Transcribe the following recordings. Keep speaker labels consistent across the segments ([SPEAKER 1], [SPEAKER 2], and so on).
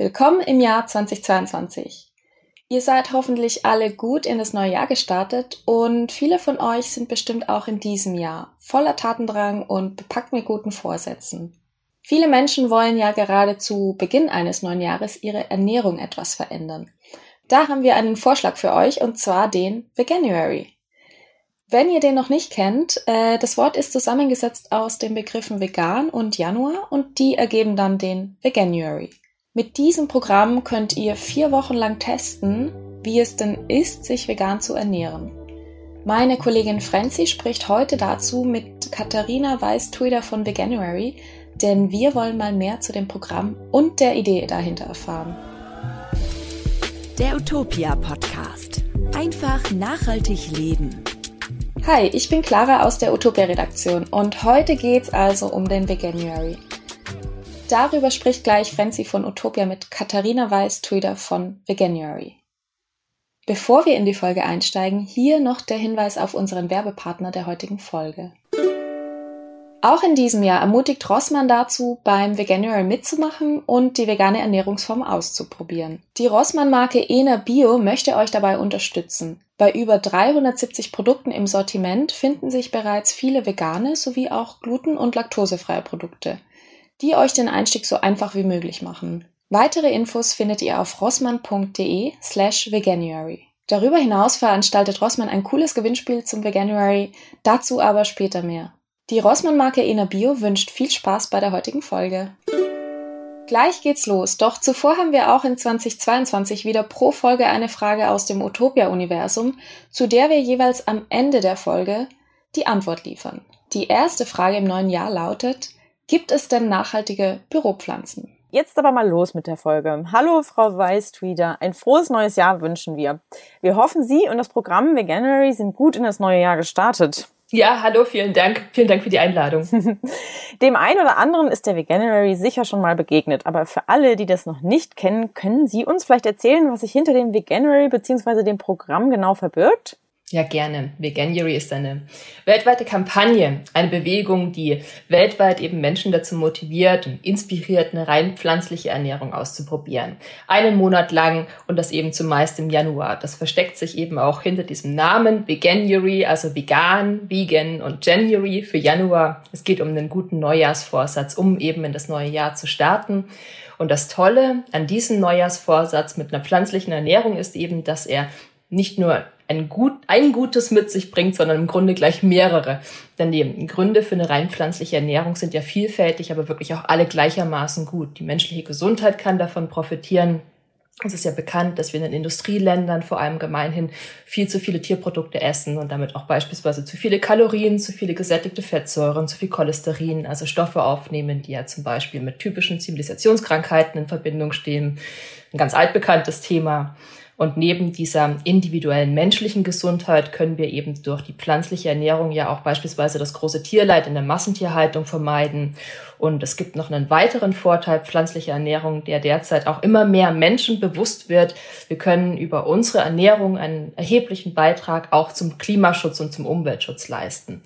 [SPEAKER 1] Willkommen im Jahr 2022. Ihr seid hoffentlich alle gut in das neue Jahr gestartet und viele von euch sind bestimmt auch in diesem Jahr voller Tatendrang und bepackt mit guten Vorsätzen. Viele Menschen wollen ja gerade zu Beginn eines neuen Jahres ihre Ernährung etwas verändern. Da haben wir einen Vorschlag für euch und zwar den Veganuary. Wenn ihr den noch nicht kennt, äh, das Wort ist zusammengesetzt aus den Begriffen vegan und Januar und die ergeben dann den Veganuary. Mit diesem Programm könnt ihr vier Wochen lang testen, wie es denn ist, sich vegan zu ernähren. Meine Kollegin Franzi spricht heute dazu mit Katharina Weiß-Twitter von Veganuary, denn wir wollen mal mehr zu dem Programm und der Idee dahinter erfahren.
[SPEAKER 2] Der Utopia Podcast. Einfach nachhaltig leben.
[SPEAKER 1] Hi, ich bin Clara aus der Utopia Redaktion und heute geht's also um den Veganuary. Darüber spricht gleich Frenzy von Utopia mit Katharina Weiß-Twitter von Veganuary. Bevor wir in die Folge einsteigen, hier noch der Hinweis auf unseren Werbepartner der heutigen Folge. Auch in diesem Jahr ermutigt Rossmann dazu, beim Veganuary mitzumachen und die vegane Ernährungsform auszuprobieren. Die Rossmann-Marke Ena Bio möchte euch dabei unterstützen. Bei über 370 Produkten im Sortiment finden sich bereits viele vegane sowie auch gluten- und laktosefreie Produkte die euch den Einstieg so einfach wie möglich machen. Weitere Infos findet ihr auf rossmann.de slash veganuary. Darüber hinaus veranstaltet Rossmann ein cooles Gewinnspiel zum Veganuary, dazu aber später mehr. Die Rossmann-Marke Ena Bio wünscht viel Spaß bei der heutigen Folge. Gleich geht's los, doch zuvor haben wir auch in 2022 wieder pro Folge eine Frage aus dem Utopia-Universum, zu der wir jeweils am Ende der Folge die Antwort liefern. Die erste Frage im neuen Jahr lautet, Gibt es denn nachhaltige Büropflanzen?
[SPEAKER 3] Jetzt aber mal los mit der Folge. Hallo, Frau Weiß-Tweeder. Ein frohes neues Jahr wünschen wir. Wir hoffen, Sie und das Programm Veganuary sind gut in das neue Jahr gestartet.
[SPEAKER 4] Ja, hallo, vielen Dank. Vielen Dank für die Einladung.
[SPEAKER 3] Dem einen oder anderen ist der Veganuary sicher schon mal begegnet, aber für alle, die das noch nicht kennen, können Sie uns vielleicht erzählen, was sich hinter dem Veganuary bzw. dem Programm genau verbirgt?
[SPEAKER 4] Ja, gerne. Veganuary ist eine weltweite Kampagne, eine Bewegung, die weltweit eben Menschen dazu motiviert und inspiriert, eine rein pflanzliche Ernährung auszuprobieren. Einen Monat lang und das eben zumeist im Januar. Das versteckt sich eben auch hinter diesem Namen Veganuary, also vegan, vegan und January für Januar. Es geht um einen guten Neujahrsvorsatz, um eben in das neue Jahr zu starten. Und das Tolle an diesem Neujahrsvorsatz mit einer pflanzlichen Ernährung ist eben, dass er nicht nur ein, gut, ein Gutes mit sich bringt, sondern im Grunde gleich mehrere. Denn die Gründe für eine rein pflanzliche Ernährung sind ja vielfältig, aber wirklich auch alle gleichermaßen gut. Die menschliche Gesundheit kann davon profitieren. Es ist ja bekannt, dass wir in den Industrieländern vor allem gemeinhin viel zu viele Tierprodukte essen und damit auch beispielsweise zu viele Kalorien, zu viele gesättigte Fettsäuren, zu viel Cholesterin, also Stoffe aufnehmen, die ja zum Beispiel mit typischen Zivilisationskrankheiten in Verbindung stehen. Ein ganz altbekanntes Thema. Und neben dieser individuellen menschlichen Gesundheit können wir eben durch die pflanzliche Ernährung ja auch beispielsweise das große Tierleid in der Massentierhaltung vermeiden. Und es gibt noch einen weiteren Vorteil pflanzlicher Ernährung, der derzeit auch immer mehr Menschen bewusst wird. Wir können über unsere Ernährung einen erheblichen Beitrag auch zum Klimaschutz und zum Umweltschutz leisten.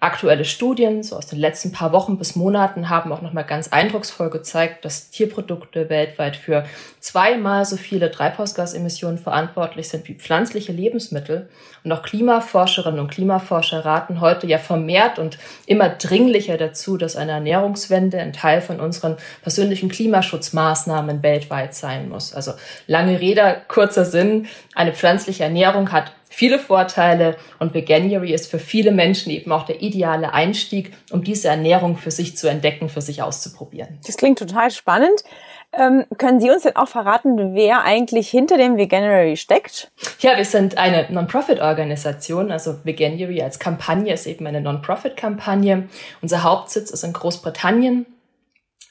[SPEAKER 4] Aktuelle Studien, so aus den letzten paar Wochen bis Monaten, haben auch nochmal ganz eindrucksvoll gezeigt, dass Tierprodukte weltweit für zweimal so viele Treibhausgasemissionen verantwortlich sind wie pflanzliche Lebensmittel. Und auch Klimaforscherinnen und Klimaforscher raten heute ja vermehrt und immer dringlicher dazu, dass eine Ernährungswende ein Teil von unseren persönlichen Klimaschutzmaßnahmen weltweit sein muss. Also lange Rede, kurzer Sinn. Eine pflanzliche Ernährung hat viele Vorteile und Veganuary ist für viele Menschen eben auch der ideale Einstieg, um diese Ernährung für sich zu entdecken, für sich auszuprobieren.
[SPEAKER 3] Das klingt total spannend. Ähm, können Sie uns denn auch verraten, wer eigentlich hinter dem Veganuary steckt?
[SPEAKER 4] Ja, wir sind eine Non-Profit-Organisation. Also Veganuary als Kampagne ist eben eine Non-Profit-Kampagne. Unser Hauptsitz ist in Großbritannien.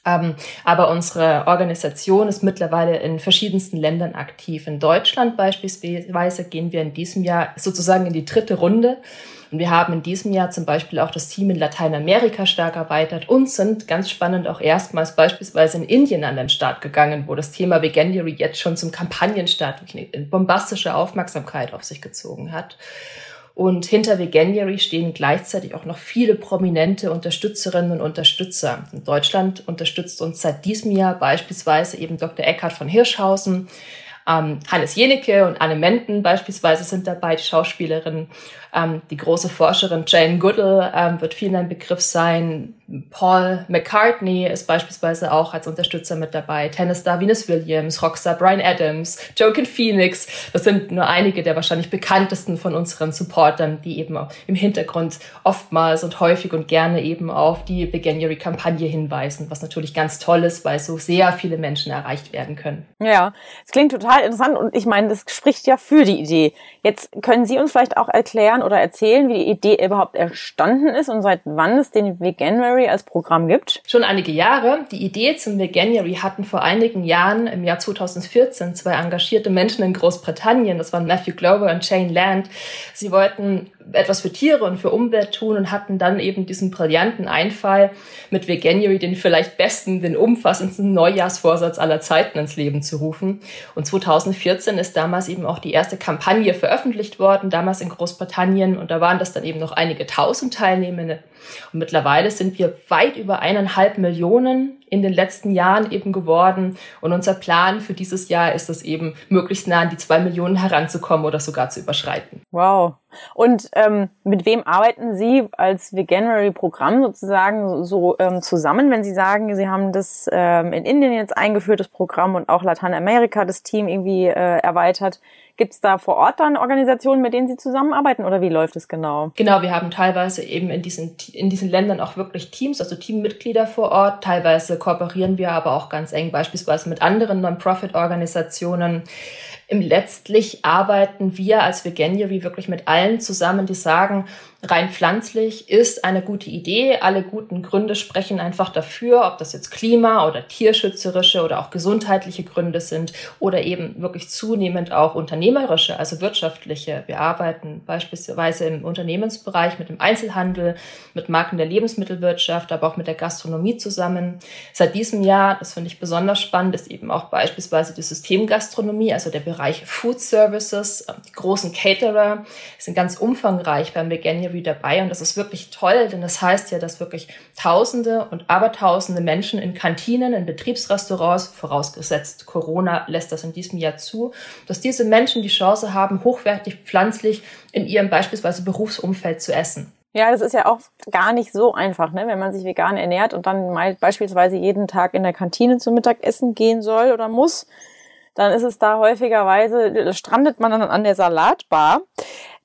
[SPEAKER 4] Ähm, aber unsere Organisation ist mittlerweile in verschiedensten Ländern aktiv. In Deutschland beispielsweise gehen wir in diesem Jahr sozusagen in die dritte Runde. Und wir haben in diesem Jahr zum Beispiel auch das Team in Lateinamerika stark erweitert und sind ganz spannend auch erstmals beispielsweise in Indien an den Start gegangen, wo das Thema Veganuary jetzt schon zum Kampagnenstart bombastische Aufmerksamkeit auf sich gezogen hat. Und hinter Veganuary stehen gleichzeitig auch noch viele prominente Unterstützerinnen und Unterstützer. In Deutschland unterstützt uns seit diesem Jahr beispielsweise eben Dr. Eckhard von Hirschhausen, ähm, Hannes Jenecke und Anne Menden beispielsweise sind dabei, die Schauspielerin. Ähm, die große Forscherin Jane Goodall ähm, wird vielen ein Begriff sein. Paul McCartney ist beispielsweise auch als Unterstützer mit dabei. Tennessee Venus Williams, Rockstar Brian Adams, Joaquin Phoenix. Das sind nur einige der wahrscheinlich bekanntesten von unseren Supportern, die eben im Hintergrund oftmals und häufig und gerne eben auf die Veganuary-Kampagne hinweisen, was natürlich ganz toll ist, weil so sehr viele Menschen erreicht werden können.
[SPEAKER 3] Ja, es klingt total interessant und ich meine, das spricht ja für die Idee. Jetzt können Sie uns vielleicht auch erklären oder erzählen, wie die Idee überhaupt entstanden ist und seit wann es den Veganuary als Programm gibt?
[SPEAKER 4] Schon einige Jahre. Die Idee zum Veganuary hatten vor einigen Jahren, im Jahr 2014, zwei engagierte Menschen in Großbritannien, das waren Matthew Glover und Shane Land. Sie wollten etwas für Tiere und für Umwelt tun und hatten dann eben diesen brillanten Einfall, mit Veganuary den vielleicht besten, den umfassendsten Neujahrsvorsatz aller Zeiten ins Leben zu rufen. Und 2014 ist damals eben auch die erste Kampagne veröffentlicht worden, damals in Großbritannien. Und da waren das dann eben noch einige tausend Teilnehmende. Und mittlerweile sind wir weit über eineinhalb Millionen in den letzten Jahren eben geworden. Und unser Plan für dieses Jahr ist es eben, möglichst nah an die zwei Millionen heranzukommen oder sogar zu überschreiten.
[SPEAKER 3] Wow. Und ähm, mit wem arbeiten Sie als Veganuary-Programm sozusagen so ähm, zusammen, wenn Sie sagen, Sie haben das ähm, in Indien jetzt eingeführt, das Programm und auch Lateinamerika das Team irgendwie äh, erweitert? Gibt es da vor Ort dann Organisationen, mit denen Sie zusammenarbeiten oder wie läuft es genau?
[SPEAKER 4] Genau, wir haben teilweise eben in diesen, in diesen Ländern auch wirklich Teams, also Teammitglieder vor Ort. Teilweise kooperieren wir aber auch ganz eng beispielsweise mit anderen Non-Profit-Organisationen. Letztlich arbeiten wir als Veganuary wirklich mit allen zusammen, die sagen, rein pflanzlich ist eine gute Idee. Alle guten Gründe sprechen einfach dafür, ob das jetzt Klima- oder tierschützerische oder auch gesundheitliche Gründe sind oder eben wirklich zunehmend auch unternehmerische, also wirtschaftliche. Wir arbeiten beispielsweise im Unternehmensbereich mit dem Einzelhandel, mit Marken der Lebensmittelwirtschaft, aber auch mit der Gastronomie zusammen. Seit diesem Jahr, das finde ich besonders spannend, ist eben auch beispielsweise die Systemgastronomie, also der Bereich Food Services, die großen Caterer sind ganz umfangreich beim Veganuary Interview dabei und das ist wirklich toll, denn das heißt ja, dass wirklich Tausende und Abertausende Menschen in Kantinen, in Betriebsrestaurants, vorausgesetzt Corona lässt das in diesem Jahr zu, dass diese Menschen die Chance haben, hochwertig pflanzlich in ihrem beispielsweise Berufsumfeld zu essen.
[SPEAKER 3] Ja, das ist ja auch gar nicht so einfach, ne? wenn man sich vegan ernährt und dann mal beispielsweise jeden Tag in der Kantine zum Mittagessen gehen soll oder muss, dann ist es da häufigerweise, strandet man dann an der Salatbar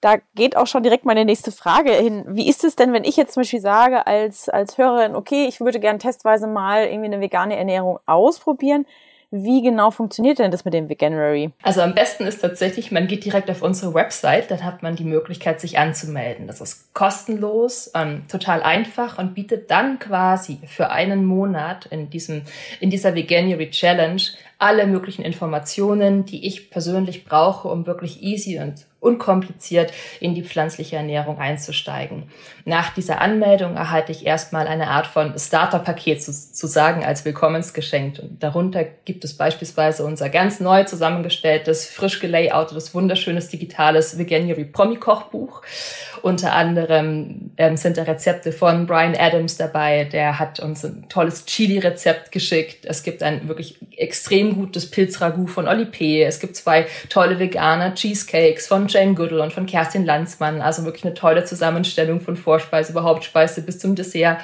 [SPEAKER 3] da geht auch schon direkt meine nächste Frage hin. Wie ist es denn, wenn ich jetzt zum Beispiel sage als, als Hörerin, okay, ich würde gern testweise mal irgendwie eine vegane Ernährung ausprobieren. Wie genau funktioniert denn das mit dem Veganuary?
[SPEAKER 4] Also am besten ist tatsächlich, man geht direkt auf unsere Website, dann hat man die Möglichkeit, sich anzumelden. Das ist kostenlos, ähm, total einfach und bietet dann quasi für einen Monat in diesem, in dieser Veganuary Challenge alle möglichen Informationen, die ich persönlich brauche, um wirklich easy und unkompliziert in die pflanzliche Ernährung einzusteigen. Nach dieser Anmeldung erhalte ich erstmal eine Art von Starterpaket sozusagen als Willkommensgeschenk. Und darunter gibt es beispielsweise unser ganz neu zusammengestelltes, frisch gelayoutetes, wunderschönes digitales Veganuary Promi Kochbuch. Unter anderem ähm, sind da Rezepte von Brian Adams dabei. Der hat uns ein tolles Chili-Rezept geschickt. Es gibt ein wirklich extrem gutes Pilzragout von Oli P. Es gibt zwei tolle vegane Cheesecakes von Jane Goodall und von Kerstin Landsmann. Also wirklich eine tolle Zusammenstellung von Vorspeise über Hauptspeise bis zum Dessert.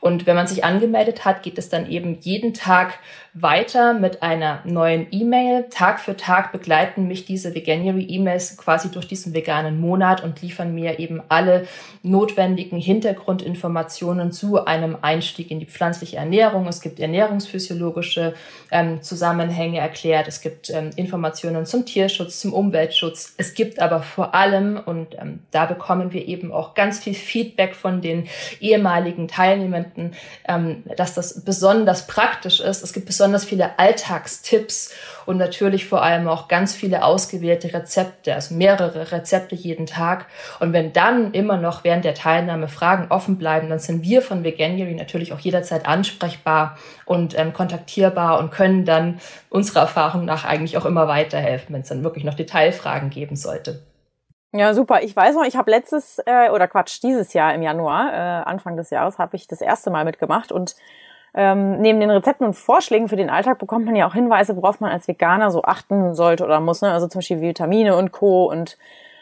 [SPEAKER 4] Und wenn man sich angemeldet hat, geht es dann eben jeden Tag weiter mit einer neuen E-Mail. Tag für Tag begleiten mich diese Veganuary-E-Mails quasi durch diesen veganen Monat und liefern mir eben alle notwendigen Hintergrundinformationen zu einem Einstieg in die pflanzliche Ernährung. Es gibt ernährungsphysiologische ähm, Zusammenhänge erklärt. Es gibt ähm, Informationen zum Tierschutz, zum Umweltschutz. Es gibt aber vor allem, und ähm, da bekommen wir eben auch ganz viel Feedback von den ehemaligen Teilnehmenden, ähm, dass das besonders praktisch ist. Es gibt besonders viele Alltagstipps und natürlich vor allem auch ganz viele ausgewählte Rezepte, also mehrere Rezepte jeden Tag. Und wenn dann immer noch während der Teilnahme Fragen offen bleiben, dann sind wir von Veganuary natürlich auch jederzeit ansprechbar und ähm, kontaktierbar und können dann unserer Erfahrung nach eigentlich auch immer weiterhelfen, wenn es dann wirklich noch Detailfragen geben sollte.
[SPEAKER 3] Ja, super. Ich weiß noch, ich habe letztes äh, oder Quatsch, dieses Jahr im Januar, äh, Anfang des Jahres, habe ich das erste Mal mitgemacht und ähm, neben den Rezepten und Vorschlägen für den Alltag bekommt man ja auch Hinweise, worauf man als Veganer so achten sollte oder muss. Ne? Also zum Beispiel Vitamine und Co. und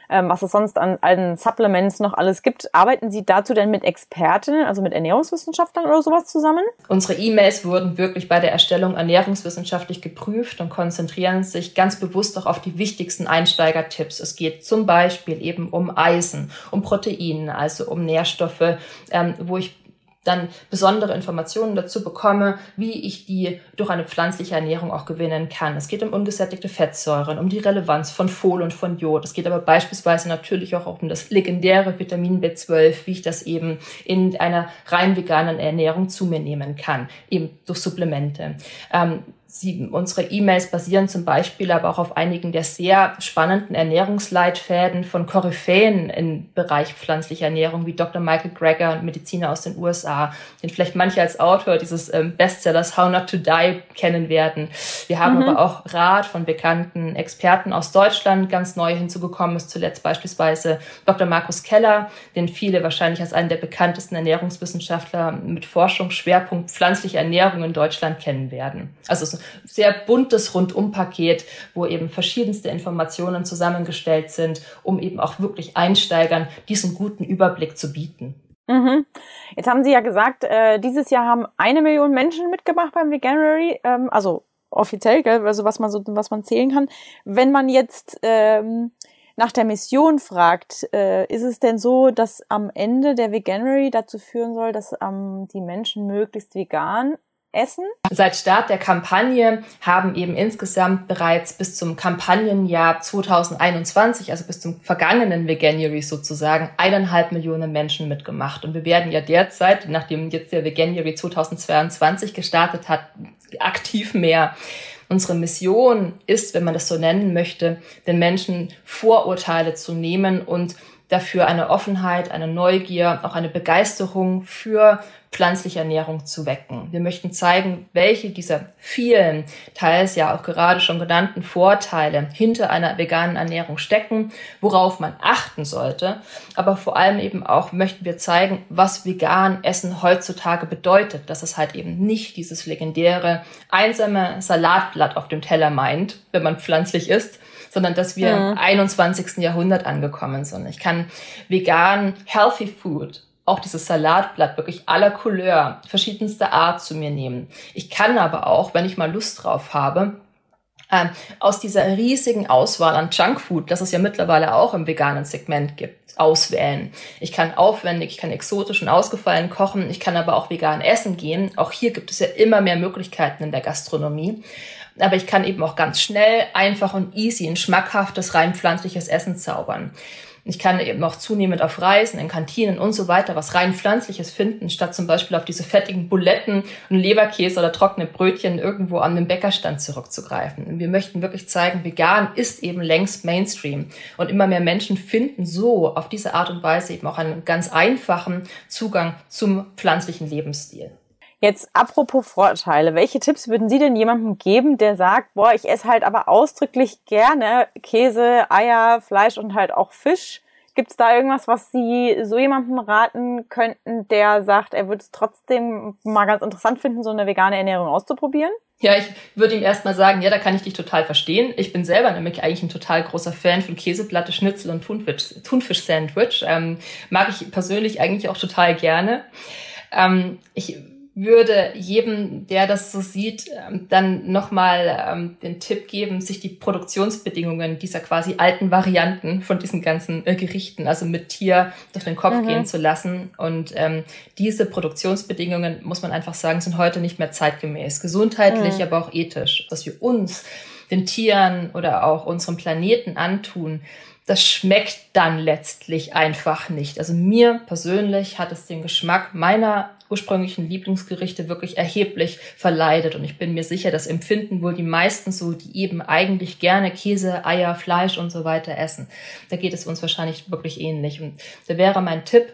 [SPEAKER 3] ähm, was es sonst an allen Supplements noch alles gibt. Arbeiten Sie dazu denn mit Expertinnen, also mit Ernährungswissenschaftlern oder sowas zusammen?
[SPEAKER 4] Unsere E-Mails wurden wirklich bei der Erstellung ernährungswissenschaftlich geprüft und konzentrieren sich ganz bewusst auch auf die wichtigsten Einsteigertipps. Es geht zum Beispiel eben um Eisen, um Proteine, also um Nährstoffe, ähm, wo ich dann besondere Informationen dazu bekomme, wie ich die durch eine pflanzliche Ernährung auch gewinnen kann. Es geht um ungesättigte Fettsäuren, um die Relevanz von Fol und von Jod. Es geht aber beispielsweise natürlich auch um das legendäre Vitamin B12, wie ich das eben in einer rein veganen Ernährung zu mir nehmen kann, eben durch Supplemente. Ähm, Sie, unsere E-Mails basieren zum Beispiel aber auch auf einigen der sehr spannenden Ernährungsleitfäden von Koryphäen im Bereich pflanzlicher Ernährung, wie Dr. Michael Greger, Mediziner aus den USA, den vielleicht manche als Autor dieses ähm, Bestsellers How Not to Die kennen werden. Wir haben mhm. aber auch Rat von bekannten Experten aus Deutschland ganz neu hinzugekommen ist, zuletzt beispielsweise Dr. Markus Keller, den viele wahrscheinlich als einen der bekanntesten Ernährungswissenschaftler mit Forschungsschwerpunkt pflanzliche Ernährung in Deutschland kennen werden. Also sehr buntes Rundumpaket, wo eben verschiedenste Informationen zusammengestellt sind, um eben auch wirklich Einsteigern diesen guten Überblick zu bieten.
[SPEAKER 3] Mhm. Jetzt haben Sie ja gesagt, äh, dieses Jahr haben eine Million Menschen mitgemacht beim Veganuary, ähm, also offiziell, gell, also was man so, was man zählen kann. Wenn man jetzt ähm, nach der Mission fragt, äh, ist es denn so, dass am Ende der Veganuary dazu führen soll, dass ähm, die Menschen möglichst vegan essen?
[SPEAKER 4] Seit Start der Kampagne haben eben insgesamt bereits bis zum Kampagnenjahr 2021, also bis zum vergangenen Veganuary sozusagen, eineinhalb Millionen Menschen mitgemacht. Und wir werden ja derzeit, nachdem jetzt der Veganuary 2022 gestartet hat, aktiv mehr. Unsere Mission ist, wenn man das so nennen möchte, den Menschen Vorurteile zu nehmen und dafür eine Offenheit, eine Neugier, auch eine Begeisterung für pflanzliche Ernährung zu wecken. Wir möchten zeigen, welche dieser vielen, teils ja auch gerade schon genannten Vorteile hinter einer veganen Ernährung stecken, worauf man achten sollte. Aber vor allem eben auch möchten wir zeigen, was vegan Essen heutzutage bedeutet, dass es halt eben nicht dieses legendäre einsame Salatblatt auf dem Teller meint, wenn man pflanzlich isst, sondern dass wir mhm. im 21. Jahrhundert angekommen sind. Ich kann vegan Healthy Food auch dieses Salatblatt wirklich aller Couleur, verschiedenster Art zu mir nehmen. Ich kann aber auch, wenn ich mal Lust drauf habe, ähm, aus dieser riesigen Auswahl an Junkfood, das es ja mittlerweile auch im veganen Segment gibt, auswählen. Ich kann aufwendig, ich kann exotisch und ausgefallen kochen, ich kann aber auch vegan essen gehen. Auch hier gibt es ja immer mehr Möglichkeiten in der Gastronomie. Aber ich kann eben auch ganz schnell, einfach und easy ein schmackhaftes, rein pflanzliches Essen zaubern. Ich kann eben auch zunehmend auf Reisen, in Kantinen und so weiter was rein pflanzliches finden, statt zum Beispiel auf diese fettigen Buletten und Leberkäse oder trockene Brötchen irgendwo an den Bäckerstand zurückzugreifen. Und wir möchten wirklich zeigen, vegan ist eben längst Mainstream. Und immer mehr Menschen finden so auf diese Art und Weise eben auch einen ganz einfachen Zugang zum pflanzlichen Lebensstil.
[SPEAKER 3] Jetzt apropos Vorteile, welche Tipps würden Sie denn jemandem geben, der sagt, boah, ich esse halt aber ausdrücklich gerne Käse, Eier, Fleisch und halt auch Fisch? Gibt es da irgendwas, was Sie so jemandem raten könnten, der sagt, er würde es trotzdem mal ganz interessant finden, so eine vegane Ernährung auszuprobieren?
[SPEAKER 4] Ja, ich würde ihm erstmal sagen, ja, da kann ich dich total verstehen. Ich bin selber nämlich eigentlich ein total großer Fan von Käseplatte, Schnitzel und Thunfisch, Thunfisch-Sandwich. Ähm, mag ich persönlich eigentlich auch total gerne. Ähm, ich würde jedem, der das so sieht, ähm, dann nochmal ähm, den Tipp geben, sich die Produktionsbedingungen dieser quasi alten Varianten von diesen ganzen äh, Gerichten, also mit Tier, durch den Kopf mhm. gehen zu lassen. Und ähm, diese Produktionsbedingungen, muss man einfach sagen, sind heute nicht mehr zeitgemäß. Gesundheitlich, mhm. aber auch ethisch. Dass wir uns, den Tieren oder auch unserem Planeten antun, das schmeckt dann letztlich einfach nicht. Also mir persönlich hat es den Geschmack meiner ursprünglichen Lieblingsgerichte wirklich erheblich verleidet. Und ich bin mir sicher, das empfinden wohl die meisten so, die eben eigentlich gerne Käse, Eier, Fleisch und so weiter essen. Da geht es uns wahrscheinlich wirklich ähnlich. Und da wäre mein Tipp,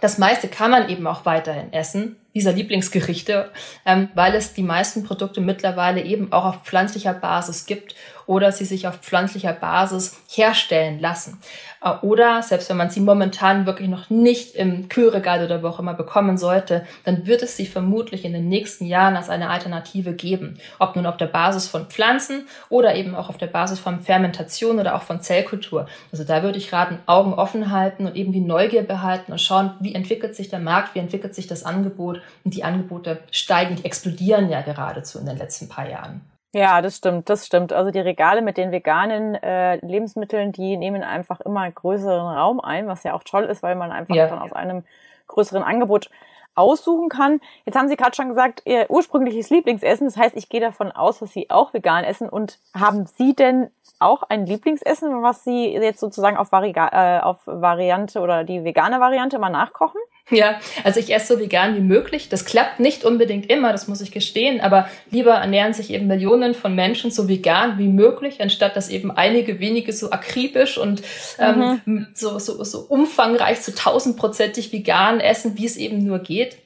[SPEAKER 4] das meiste kann man eben auch weiterhin essen, dieser Lieblingsgerichte, ähm, weil es die meisten Produkte mittlerweile eben auch auf pflanzlicher Basis gibt oder sie sich auf pflanzlicher Basis herstellen lassen. Äh, oder selbst wenn man sie momentan wirklich noch nicht im Kühlregal oder wo auch immer bekommen sollte, dann wird es sie vermutlich in den nächsten Jahren als eine Alternative geben. Ob nun auf der Basis von Pflanzen oder eben auch auf der Basis von Fermentation oder auch von Zellkultur. Also da würde ich raten, Augen offen halten und eben die Neugier behalten und schauen, wie entwickelt sich der Markt, wie entwickelt sich das Angebot und die Angebote steigen, die explodieren ja geradezu in den letzten paar Jahren.
[SPEAKER 3] Ja, das stimmt, das stimmt. Also die Regale mit den veganen äh, Lebensmitteln, die nehmen einfach immer größeren Raum ein, was ja auch toll ist, weil man einfach ja. dann aus einem größeren Angebot aussuchen kann. Jetzt haben Sie gerade schon gesagt, Ihr ursprüngliches Lieblingsessen. Das heißt, ich gehe davon aus, dass Sie auch vegan essen. Und haben Sie denn auch ein Lieblingsessen, was Sie jetzt sozusagen auf, Vari äh, auf Variante oder die vegane Variante mal nachkochen?
[SPEAKER 4] Ja, also ich esse so vegan wie möglich. Das klappt nicht unbedingt immer, das muss ich gestehen, aber lieber ernähren sich eben Millionen von Menschen so vegan wie möglich, anstatt dass eben einige wenige so akribisch und ähm, mhm. so, so, so umfangreich, so tausendprozentig vegan essen, wie es eben nur geht.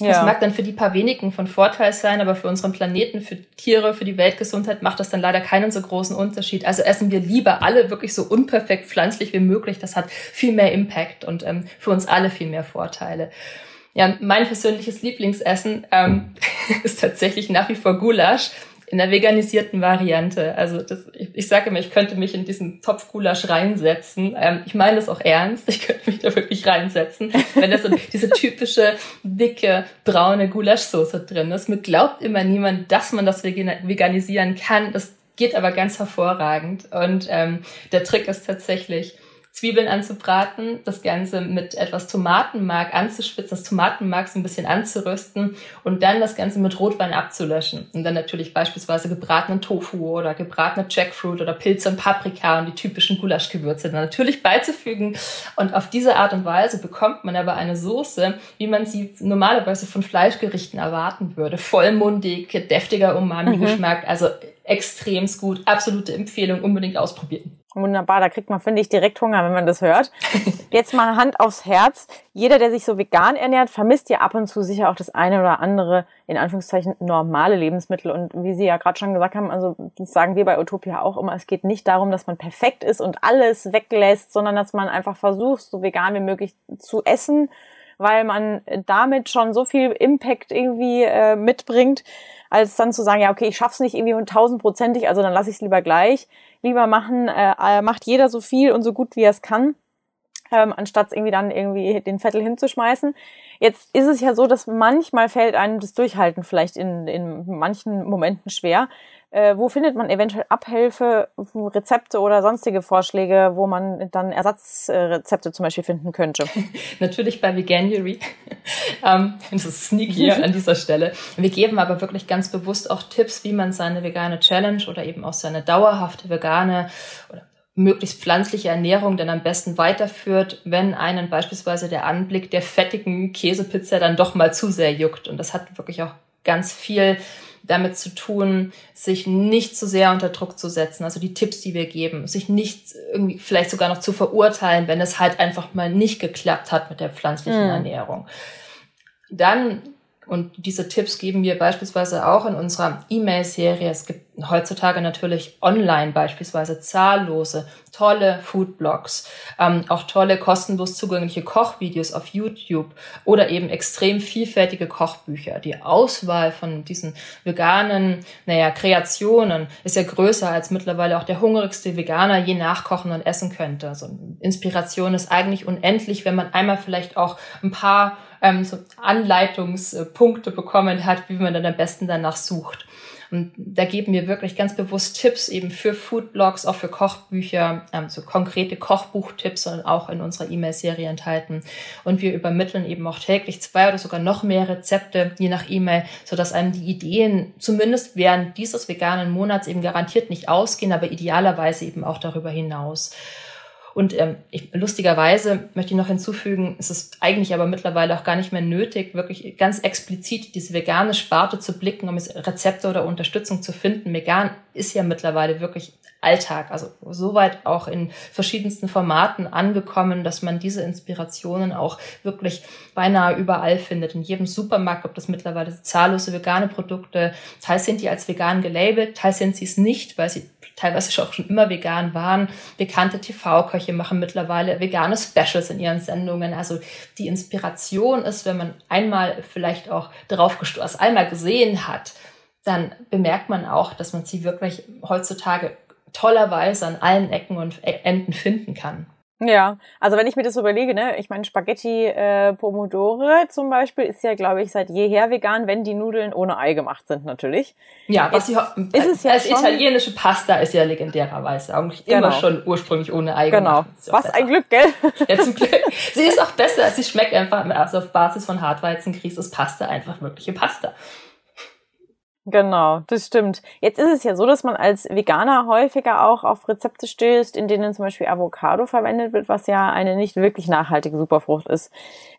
[SPEAKER 4] Ja. Das mag dann für die paar wenigen von Vorteil sein, aber für unseren Planeten, für Tiere, für die Weltgesundheit macht das dann leider keinen so großen Unterschied. Also essen wir lieber alle wirklich so unperfekt pflanzlich wie möglich. Das hat viel mehr Impact und ähm, für uns alle viel mehr Vorteile. Ja, mein persönliches Lieblingsessen ähm, ist tatsächlich nach wie vor Gulasch in der veganisierten Variante. Also das, ich, ich sage immer, ich könnte mich in diesen Topf Gulasch reinsetzen. Ähm, ich meine das auch ernst. Ich könnte mich da wirklich reinsetzen, wenn da so diese typische dicke braune Gulaschsoße drin ist. Mir glaubt immer niemand, dass man das veganisieren kann. Das geht aber ganz hervorragend. Und ähm, der Trick ist tatsächlich, Zwiebeln anzubraten, das Ganze mit etwas Tomatenmark anzuspitzen, das Tomatenmark so ein bisschen anzurösten und dann das Ganze mit Rotwein abzulöschen. Und dann natürlich beispielsweise gebratenen Tofu oder gebratene Jackfruit oder Pilze und Paprika und die typischen Gulaschgewürze dann natürlich beizufügen. Und auf diese Art und Weise bekommt man aber eine Soße, wie man sie normalerweise von Fleischgerichten erwarten würde. Vollmundig, deftiger Umami-Geschmack, mhm. also extremst gut. Absolute Empfehlung, unbedingt ausprobieren.
[SPEAKER 3] Wunderbar, da kriegt man, finde ich, direkt Hunger, wenn man das hört. Jetzt mal Hand aufs Herz. Jeder, der sich so vegan ernährt, vermisst ja ab und zu sicher auch das eine oder andere, in Anführungszeichen, normale Lebensmittel. Und wie Sie ja gerade schon gesagt haben, also das sagen wir bei Utopia auch immer, es geht nicht darum, dass man perfekt ist und alles weglässt, sondern dass man einfach versucht, so vegan wie möglich zu essen, weil man damit schon so viel Impact irgendwie äh, mitbringt, als dann zu sagen, ja, okay, ich schaff's nicht irgendwie tausendprozentig, also dann lasse ich es lieber gleich lieber machen, äh, äh, macht jeder so viel und so gut wie er es kann, ähm, anstatt irgendwie dann irgendwie den Vettel hinzuschmeißen. Jetzt ist es ja so, dass manchmal fällt einem das Durchhalten vielleicht in, in manchen Momenten schwer. Äh, wo findet man eventuell Abhilfe, Rezepte oder sonstige Vorschläge, wo man dann Ersatzrezepte zum Beispiel finden könnte?
[SPEAKER 4] Natürlich bei Veganuary. ähm, das ist sneaky an dieser Stelle. Wir geben aber wirklich ganz bewusst auch Tipps, wie man seine vegane Challenge oder eben auch seine dauerhafte vegane oder möglichst pflanzliche Ernährung dann am besten weiterführt, wenn einen beispielsweise der Anblick der fettigen Käsepizza dann doch mal zu sehr juckt. Und das hat wirklich auch ganz viel damit zu tun, sich nicht zu sehr unter Druck zu setzen, also die Tipps, die wir geben, sich nicht irgendwie vielleicht sogar noch zu verurteilen, wenn es halt einfach mal nicht geklappt hat mit der pflanzlichen mhm. Ernährung. Dann und diese Tipps geben wir beispielsweise auch in unserer E-Mail-Serie. Es gibt heutzutage natürlich online beispielsweise zahllose, tolle Foodblogs, ähm, auch tolle kostenlos zugängliche Kochvideos auf YouTube oder eben extrem vielfältige Kochbücher. Die Auswahl von diesen veganen, naja, Kreationen ist ja größer als mittlerweile auch der hungrigste Veganer je nachkochen und essen könnte. Also Inspiration ist eigentlich unendlich, wenn man einmal vielleicht auch ein paar ähm, so Anleitungspunkte bekommen hat, wie man dann am besten danach sucht. Und da geben wir wirklich ganz bewusst Tipps eben für Foodblogs, auch für Kochbücher, ähm, so konkrete Kochbuchtipps und auch in unserer E-Mail-Serie enthalten. Und wir übermitteln eben auch täglich zwei oder sogar noch mehr Rezepte, je nach E-Mail, sodass einem die Ideen zumindest während dieses veganen Monats eben garantiert nicht ausgehen, aber idealerweise eben auch darüber hinaus. Und ähm, ich, lustigerweise möchte ich noch hinzufügen, es ist eigentlich aber mittlerweile auch gar nicht mehr nötig, wirklich ganz explizit diese vegane Sparte zu blicken, um Rezepte oder Unterstützung zu finden. Vegan ist ja mittlerweile wirklich Alltag, also soweit auch in verschiedensten Formaten angekommen, dass man diese Inspirationen auch wirklich beinahe überall findet. In jedem Supermarkt gibt es mittlerweile zahllose vegane Produkte. Teils sind die als vegan gelabelt, teils sind sie es nicht, weil sie teilweise auch schon immer vegan waren. Bekannte TV-Köche machen mittlerweile vegane Specials in ihren Sendungen. Also die Inspiration ist, wenn man einmal vielleicht auch darauf gestoßen, einmal gesehen hat, dann bemerkt man auch, dass man sie wirklich heutzutage tollerweise an allen Ecken und Enden finden kann.
[SPEAKER 3] Ja, also wenn ich mir das überlege, ne, ich meine Spaghetti äh, Pomodore zum Beispiel ist ja, glaube ich, seit jeher vegan, wenn die Nudeln ohne Ei gemacht sind natürlich.
[SPEAKER 4] Ja, was Jetzt, sie, ist es ja als italienische Pasta ist ja legendärerweise eigentlich genau. immer schon ursprünglich ohne Ei
[SPEAKER 3] genau. gemacht. Genau. Was besser. ein Glück, gell?
[SPEAKER 4] Ja, zum Glück. sie ist auch besser. Sie schmeckt einfach also auf Basis von Hartweizengrieß ist Pasta einfach wirkliche Pasta.
[SPEAKER 3] Genau, das stimmt. Jetzt ist es ja so, dass man als Veganer häufiger auch auf Rezepte stößt, in denen zum Beispiel Avocado verwendet wird, was ja eine nicht wirklich nachhaltige Superfrucht ist.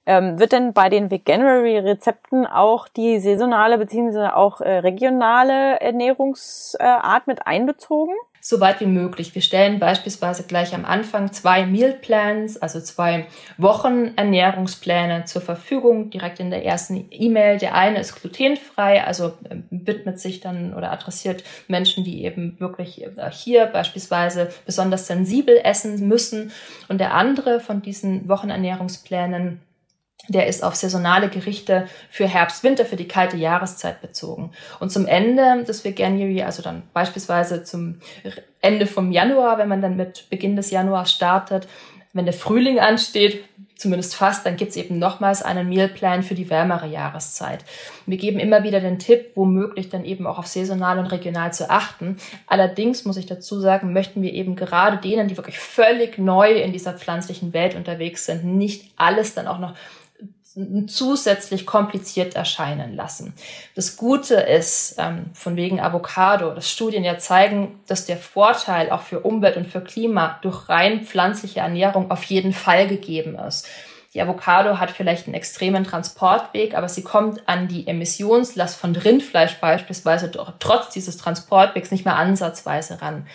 [SPEAKER 3] Ähm, wird denn bei den Veganuary-Rezepten auch die saisonale bzw. auch äh, regionale Ernährungsart mit einbezogen?
[SPEAKER 4] So weit wie möglich. Wir stellen beispielsweise gleich am Anfang zwei Meal Plans, also zwei Wochenernährungspläne zur Verfügung, direkt in der ersten E-Mail. Der eine ist glutenfrei, also ähm, widmet sich dann oder adressiert Menschen, die eben wirklich äh, hier beispielsweise besonders sensibel essen müssen. Und der andere von diesen Wochenernährungsplänen der ist auf saisonale Gerichte für Herbst, Winter, für die kalte Jahreszeit bezogen. Und zum Ende des Veganuary, also dann beispielsweise zum Ende vom Januar, wenn man dann mit Beginn des Januars startet, wenn der Frühling ansteht, zumindest fast, dann gibt's eben nochmals einen Mealplan für die wärmere Jahreszeit. Wir geben immer wieder den Tipp, womöglich dann eben auch auf saisonal und regional zu achten. Allerdings muss ich dazu sagen, möchten wir eben gerade denen, die wirklich völlig neu in dieser pflanzlichen Welt unterwegs sind, nicht alles dann auch noch zusätzlich kompliziert erscheinen lassen. Das Gute ist, ähm, von wegen Avocado, dass Studien ja zeigen, dass der Vorteil auch für Umwelt und für Klima durch rein pflanzliche Ernährung auf jeden Fall gegeben ist. Die Avocado hat vielleicht einen extremen Transportweg, aber sie kommt an die Emissionslast von Rindfleisch beispielsweise trotz dieses Transportwegs nicht mehr ansatzweise ran.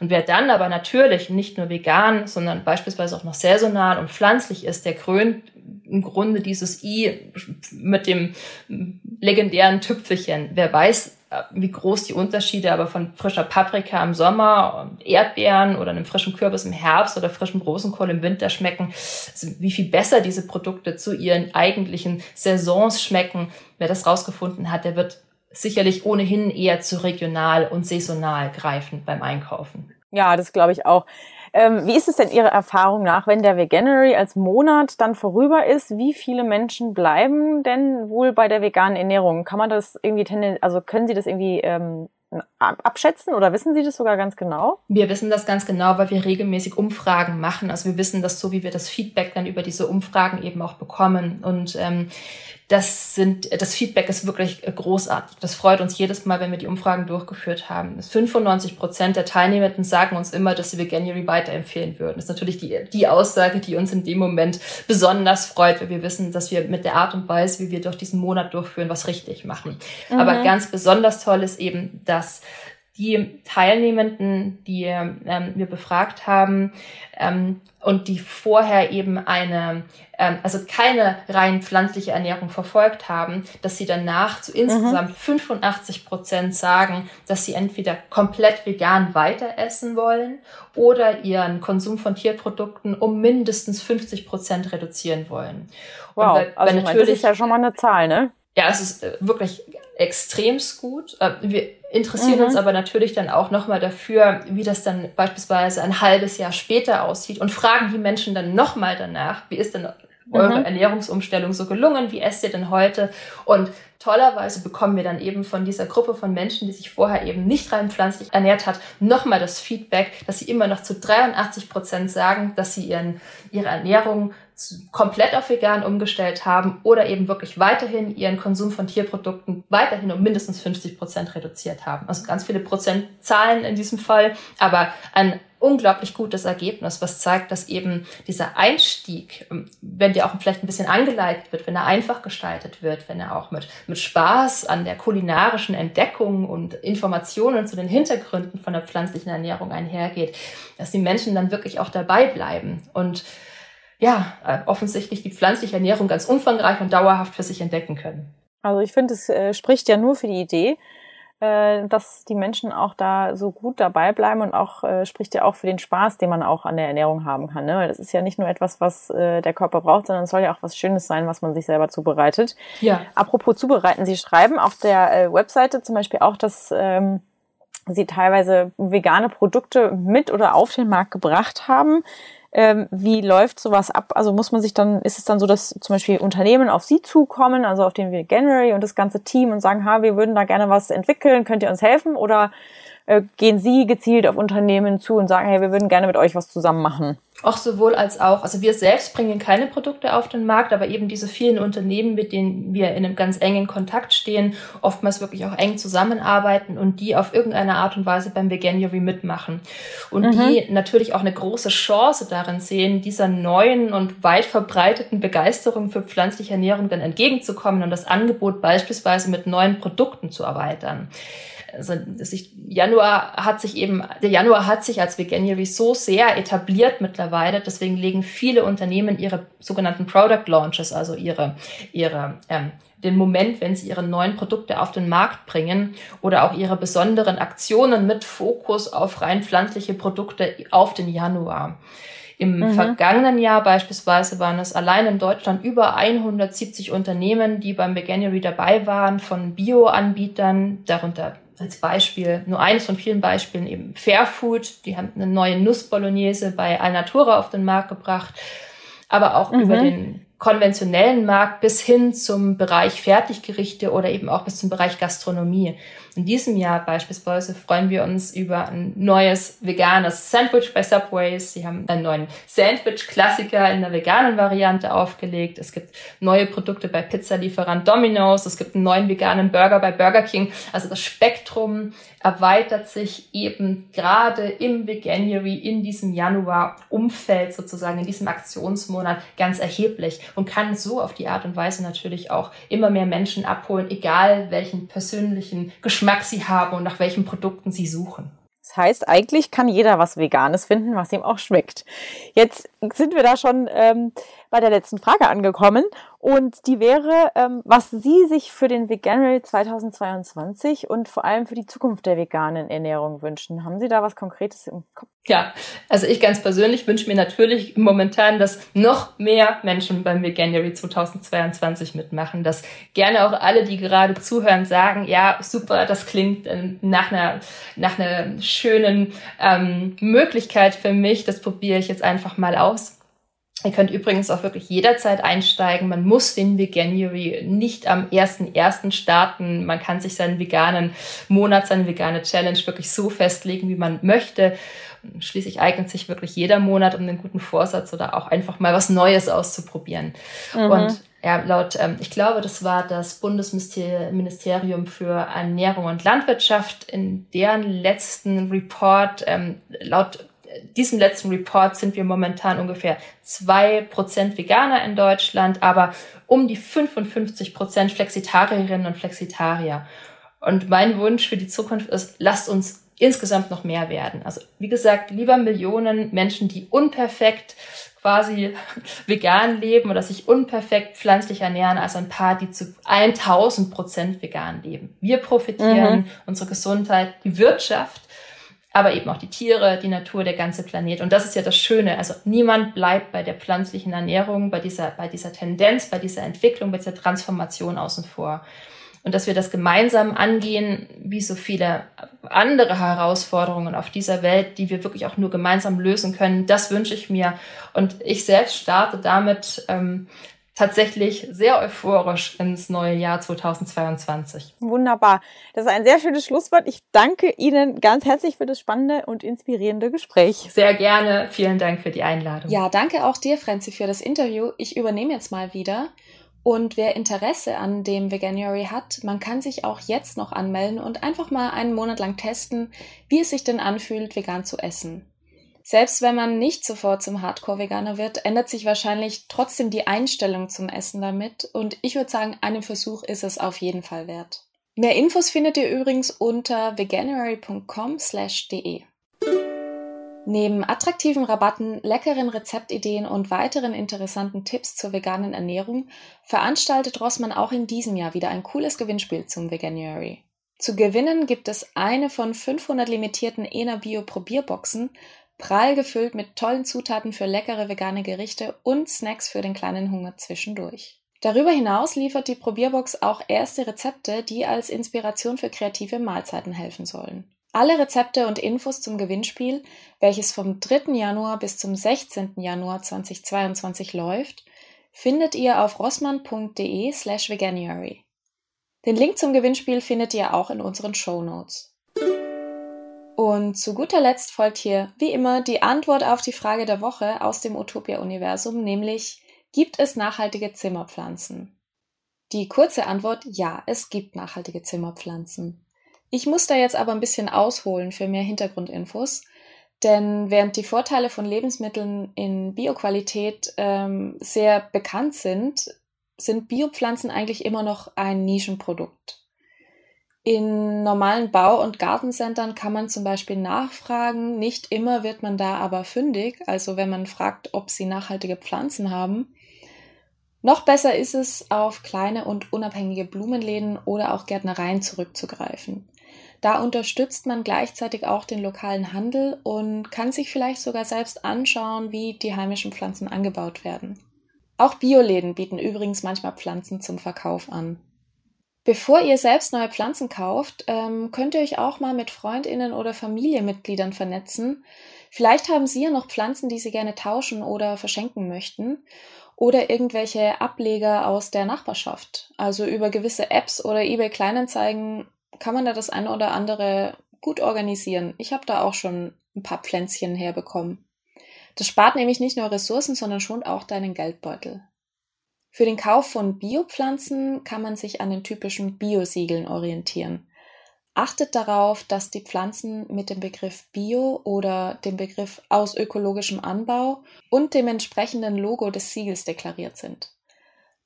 [SPEAKER 4] Und wer dann aber natürlich nicht nur vegan, sondern beispielsweise auch noch saisonal und pflanzlich ist, der krönt im Grunde dieses I mit dem legendären Tüpfelchen. Wer weiß, wie groß die Unterschiede aber von frischer Paprika im Sommer, Erdbeeren oder einem frischen Kürbis im Herbst oder frischem Rosenkohl im Winter schmecken, also wie viel besser diese Produkte zu ihren eigentlichen Saisons schmecken. Wer das rausgefunden hat, der wird sicherlich ohnehin eher zu regional und saisonal greifen beim Einkaufen.
[SPEAKER 3] Ja, das glaube ich auch. Ähm, wie ist es denn Ihrer Erfahrung nach, wenn der Veganuary als Monat dann vorüber ist? Wie viele Menschen bleiben denn wohl bei der veganen Ernährung? Kann man das irgendwie, also können Sie das irgendwie ähm, abschätzen oder wissen Sie das sogar ganz genau?
[SPEAKER 4] Wir wissen das ganz genau, weil wir regelmäßig Umfragen machen. Also wir wissen das so, wie wir das Feedback dann über diese Umfragen eben auch bekommen. Und ähm, das sind, das Feedback ist wirklich großartig. Das freut uns jedes Mal, wenn wir die Umfragen durchgeführt haben. 95 Prozent der Teilnehmenden sagen uns immer, dass sie Veganuary weiterempfehlen würden. Das ist natürlich die, die Aussage, die uns in dem Moment besonders freut, weil wir wissen, dass wir mit der Art und Weise, wie wir durch diesen Monat durchführen, was richtig machen. Mhm. Aber ganz besonders toll ist eben, dass die Teilnehmenden, die ähm, wir befragt haben ähm, und die vorher eben eine, ähm, also keine rein pflanzliche Ernährung verfolgt haben, dass sie danach zu insgesamt mhm. 85 Prozent sagen, dass sie entweder komplett vegan weiter essen wollen oder ihren Konsum von Tierprodukten um mindestens 50 Prozent reduzieren wollen.
[SPEAKER 3] Wow, weil, also weil natürlich, das ist ja schon mal eine Zahl, ne?
[SPEAKER 4] Ja, es ist äh, wirklich extremst gut. Äh, wir interessieren mhm. uns aber natürlich dann auch nochmal dafür, wie das dann beispielsweise ein halbes Jahr später aussieht und fragen die Menschen dann nochmal danach, wie ist denn eure mhm. Ernährungsumstellung so gelungen? Wie esst ihr denn heute? Und tollerweise bekommen wir dann eben von dieser Gruppe von Menschen, die sich vorher eben nicht rein pflanzlich ernährt hat, nochmal das Feedback, dass sie immer noch zu 83 Prozent sagen, dass sie ihren, ihre Ernährung komplett auf vegan umgestellt haben oder eben wirklich weiterhin ihren Konsum von Tierprodukten weiterhin um mindestens 50 Prozent reduziert haben. Also ganz viele Prozentzahlen in diesem Fall, aber ein unglaublich gutes Ergebnis, was zeigt, dass eben dieser Einstieg, ähm, wenn der auch vielleicht ein bisschen angeleitet wird, wenn er einfach gestaltet wird, wenn er auch mit, mit Spaß an der kulinarischen Entdeckung und Informationen zu den Hintergründen von der pflanzlichen Ernährung einhergeht, dass die Menschen dann wirklich auch dabei bleiben und ja, äh, offensichtlich die pflanzliche Ernährung ganz umfangreich und dauerhaft für sich entdecken können.
[SPEAKER 3] Also ich finde, es äh, spricht ja nur für die Idee, äh, dass die Menschen auch da so gut dabei bleiben und auch äh, spricht ja auch für den Spaß, den man auch an der Ernährung haben kann. Ne? Weil das ist ja nicht nur etwas, was äh, der Körper braucht, sondern es soll ja auch was Schönes sein, was man sich selber zubereitet. Ja. Apropos zubereiten, Sie schreiben auf der äh, Webseite zum Beispiel auch, dass ähm, Sie teilweise vegane Produkte mit oder auf den Markt gebracht haben. Ähm, wie läuft sowas ab? Also muss man sich dann, ist es dann so, dass zum Beispiel Unternehmen auf Sie zukommen, also auf den January und das ganze Team und sagen, ha, wir würden da gerne was entwickeln, könnt ihr uns helfen? Oder äh, gehen Sie gezielt auf Unternehmen zu und sagen, hey, wir würden gerne mit euch was zusammen machen?
[SPEAKER 4] Auch sowohl als auch. Also wir selbst bringen keine Produkte auf den Markt, aber eben diese vielen Unternehmen, mit denen wir in einem ganz engen Kontakt stehen, oftmals wirklich auch eng zusammenarbeiten und die auf irgendeine Art und Weise beim Veganuary mitmachen. Und mhm. die natürlich auch eine große Chance darin sehen, dieser neuen und weit verbreiteten Begeisterung für pflanzliche Ernährung dann entgegenzukommen und das Angebot beispielsweise mit neuen Produkten zu erweitern also sich, Januar hat sich eben, der Januar hat sich als Veganuary so sehr etabliert mittlerweile, deswegen legen viele Unternehmen ihre sogenannten Product Launches, also ihre, ihre ähm, den Moment, wenn sie ihre neuen Produkte auf den Markt bringen oder auch ihre besonderen Aktionen mit Fokus auf rein pflanzliche Produkte auf den Januar. Im mhm. vergangenen Jahr beispielsweise waren es allein in Deutschland über 170 Unternehmen, die beim Veganuary dabei waren, von Bio-Anbietern, darunter als Beispiel, nur eines von vielen Beispielen eben Fairfood, die haben eine neue Nussbolognese bei Alnatura auf den Markt gebracht, aber auch mhm. über den konventionellen Markt bis hin zum Bereich Fertiggerichte oder eben auch bis zum Bereich Gastronomie. In diesem Jahr beispielsweise freuen wir uns über ein neues veganes Sandwich bei Subways. Sie haben einen neuen Sandwich-Klassiker in der veganen Variante aufgelegt. Es gibt neue Produkte bei Pizzalieferant Domino's. Es gibt einen neuen veganen Burger bei Burger King. Also das Spektrum erweitert sich eben gerade im Veganuary, in diesem Januar-Umfeld sozusagen, in diesem Aktionsmonat ganz erheblich und kann so auf die Art und Weise natürlich auch immer mehr Menschen abholen, egal welchen persönlichen Geschmack sie haben und nach welchen Produkten sie suchen.
[SPEAKER 3] Das heißt, eigentlich kann jeder was Veganes finden, was ihm auch schmeckt. Jetzt sind wir da schon ähm, bei der letzten Frage angekommen und die wäre, ähm, was Sie sich für den Veganuary 2022 und vor allem für die Zukunft der veganen Ernährung wünschen. Haben Sie da was Konkretes im Kopf?
[SPEAKER 4] Ja, also ich ganz persönlich wünsche mir natürlich momentan, dass noch mehr Menschen beim Veganuary 2022 mitmachen, dass gerne auch alle, die gerade zuhören, sagen, ja, super, das klingt äh, nach einer, nach einer schönen ähm, Möglichkeit für mich, das probiere ich jetzt einfach mal aus. Ihr könnt übrigens auch wirklich jederzeit einsteigen. Man muss den Veganuary nicht am 1.1. starten. Man kann sich seinen veganen Monat, seine vegane Challenge wirklich so festlegen, wie man möchte. Schließlich eignet sich wirklich jeder Monat, um einen guten Vorsatz oder auch einfach mal was Neues auszuprobieren. Mhm. Und ja, laut, ähm, ich glaube, das war das Bundesministerium für Ernährung und Landwirtschaft in deren letzten Report, ähm, laut diesem letzten Report sind wir momentan ungefähr zwei Prozent Veganer in Deutschland, aber um die 55 Prozent Flexitarierinnen und Flexitarier. Und mein Wunsch für die Zukunft ist, lasst uns insgesamt noch mehr werden. Also wie gesagt, lieber Millionen Menschen, die unperfekt quasi vegan leben oder sich unperfekt pflanzlich ernähren, als ein paar, die zu 1000 Prozent vegan leben. Wir profitieren, mhm. unsere Gesundheit, die Wirtschaft aber eben auch die Tiere, die Natur, der ganze Planet. Und das ist ja das Schöne. Also niemand bleibt bei der pflanzlichen Ernährung, bei dieser, bei dieser Tendenz, bei dieser Entwicklung, bei dieser Transformation außen vor. Und dass wir das gemeinsam angehen, wie so viele andere Herausforderungen auf dieser Welt, die wir wirklich auch nur gemeinsam lösen können, das wünsche ich mir. Und ich selbst starte damit, ähm, tatsächlich sehr euphorisch ins neue Jahr 2022.
[SPEAKER 3] Wunderbar. Das ist ein sehr schönes Schlusswort. Ich danke Ihnen ganz herzlich für das spannende und inspirierende Gespräch.
[SPEAKER 4] Sehr gerne. Vielen Dank für die Einladung.
[SPEAKER 1] Ja, danke auch dir, Franzi, für das Interview. Ich übernehme jetzt mal wieder. Und wer Interesse an dem Veganuary hat, man kann sich auch jetzt noch anmelden und einfach mal einen Monat lang testen, wie es sich denn anfühlt, vegan zu essen. Selbst wenn man nicht sofort zum Hardcore-Veganer wird, ändert sich wahrscheinlich trotzdem die Einstellung zum Essen damit und ich würde sagen, einen Versuch ist es auf jeden Fall wert. Mehr Infos findet ihr übrigens unter veganuary.com/de. Neben attraktiven Rabatten, leckeren Rezeptideen und weiteren interessanten Tipps zur veganen Ernährung veranstaltet Rossmann auch in diesem Jahr wieder ein cooles Gewinnspiel zum Veganuary. Zu gewinnen gibt es eine von 500 limitierten ENA Bio Probierboxen, prall gefüllt mit tollen Zutaten für leckere vegane Gerichte und Snacks für den kleinen Hunger zwischendurch. Darüber hinaus liefert die Probierbox auch erste Rezepte, die als Inspiration für kreative Mahlzeiten helfen sollen. Alle Rezepte und Infos zum Gewinnspiel, welches vom 3. Januar bis zum 16. Januar 2022 läuft, findet ihr auf rossmann.de slash veganuary. Den Link zum Gewinnspiel findet ihr auch in unseren Show Notes. Und zu guter Letzt folgt hier, wie immer, die Antwort auf die Frage der Woche aus dem Utopia-Universum, nämlich, gibt es nachhaltige Zimmerpflanzen? Die kurze Antwort, ja, es gibt nachhaltige Zimmerpflanzen. Ich muss da jetzt aber ein bisschen ausholen für mehr Hintergrundinfos, denn während die Vorteile von Lebensmitteln in Bioqualität ähm, sehr bekannt sind, sind Biopflanzen eigentlich immer noch ein Nischenprodukt. In normalen Bau- und Gartencentern kann man zum Beispiel nachfragen. Nicht immer wird man da aber fündig. Also wenn man fragt, ob sie nachhaltige Pflanzen haben. Noch besser ist es, auf kleine und unabhängige Blumenläden oder auch Gärtnereien zurückzugreifen. Da unterstützt man gleichzeitig auch den lokalen Handel und kann sich vielleicht sogar selbst anschauen, wie die heimischen Pflanzen angebaut werden. Auch Bioläden bieten übrigens manchmal Pflanzen zum Verkauf an. Bevor ihr selbst neue Pflanzen kauft, ähm, könnt ihr euch auch mal mit Freundinnen oder Familienmitgliedern vernetzen. Vielleicht haben sie ja noch Pflanzen, die sie gerne tauschen oder verschenken möchten. Oder irgendwelche Ableger aus der Nachbarschaft. Also über gewisse Apps oder eBay Kleinanzeigen kann man da das eine oder andere gut organisieren. Ich habe da auch schon ein paar Pflänzchen herbekommen. Das spart nämlich nicht nur Ressourcen, sondern schont auch deinen Geldbeutel. Für den Kauf von Biopflanzen kann man sich an den typischen Biosiegeln orientieren. Achtet darauf, dass die Pflanzen mit dem Begriff Bio oder dem Begriff aus ökologischem Anbau und dem entsprechenden Logo des Siegels deklariert sind.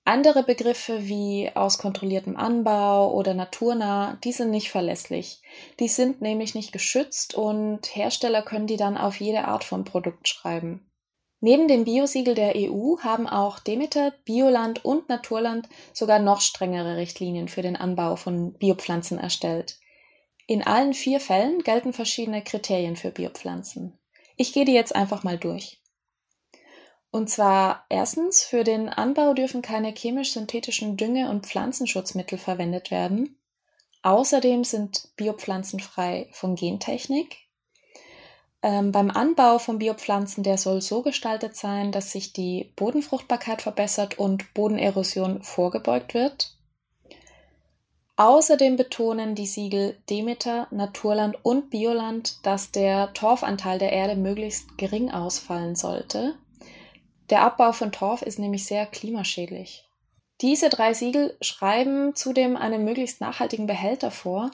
[SPEAKER 1] Andere Begriffe wie aus kontrolliertem Anbau oder naturnah, die sind nicht verlässlich. Die sind nämlich nicht geschützt und Hersteller können die dann auf jede Art von Produkt schreiben. Neben dem Biosiegel der EU haben auch Demeter, Bioland und Naturland sogar noch strengere Richtlinien für den Anbau von Biopflanzen erstellt. In allen vier Fällen gelten verschiedene Kriterien für Biopflanzen. Ich gehe die jetzt einfach mal durch. Und zwar erstens, für den Anbau dürfen keine chemisch-synthetischen Dünge- und Pflanzenschutzmittel verwendet werden. Außerdem sind Biopflanzen frei von Gentechnik. Ähm, beim Anbau von Biopflanzen, der soll so gestaltet sein, dass sich die Bodenfruchtbarkeit verbessert und Bodenerosion vorgebeugt wird. Außerdem betonen die Siegel Demeter, Naturland und Bioland, dass der Torfanteil der Erde möglichst gering ausfallen sollte. Der Abbau von Torf ist nämlich sehr klimaschädlich. Diese drei Siegel schreiben zudem einen möglichst nachhaltigen Behälter vor.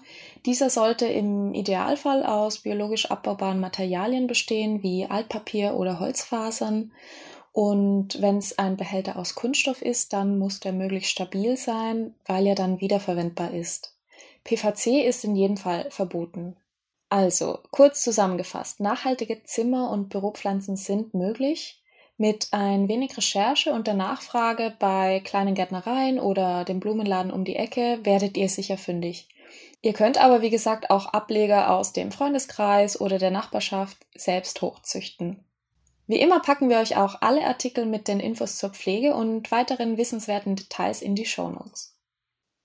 [SPEAKER 1] Dieser sollte im Idealfall aus biologisch abbaubaren Materialien bestehen, wie Altpapier oder Holzfasern. Und wenn es ein Behälter aus Kunststoff ist, dann muss der möglichst stabil sein, weil er dann wiederverwendbar ist. PVC ist in jedem Fall verboten. Also, kurz zusammengefasst, nachhaltige Zimmer- und Büropflanzen sind möglich. Mit ein wenig Recherche und der Nachfrage bei kleinen Gärtnereien oder dem Blumenladen um die Ecke werdet ihr sicher fündig. Ihr könnt aber, wie gesagt, auch Ableger aus dem Freundeskreis oder der Nachbarschaft selbst hochzüchten. Wie immer packen wir euch auch alle Artikel mit den Infos zur Pflege und weiteren wissenswerten Details in die Shownotes.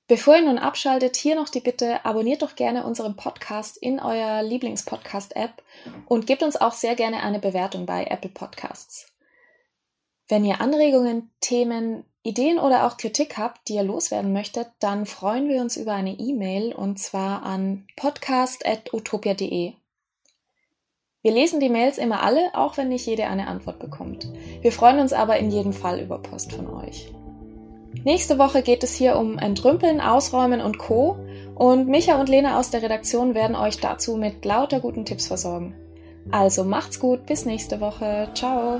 [SPEAKER 1] Bevor ihr nun abschaltet, hier noch die Bitte, abonniert doch gerne unseren Podcast in eurer Lieblingspodcast-App und gebt uns auch sehr gerne eine Bewertung bei Apple Podcasts. Wenn ihr Anregungen, Themen, Ideen oder auch Kritik habt, die ihr loswerden möchtet, dann freuen wir uns über eine E-Mail und zwar an podcast.utopia.de. Wir lesen die Mails immer alle, auch wenn nicht jede eine Antwort bekommt. Wir freuen uns aber in jedem Fall über Post von euch. Nächste Woche geht es hier um Entrümpeln, Ausräumen und Co. Und Micha und Lena aus der Redaktion werden euch dazu mit lauter guten Tipps versorgen. Also macht's gut, bis nächste Woche. Ciao.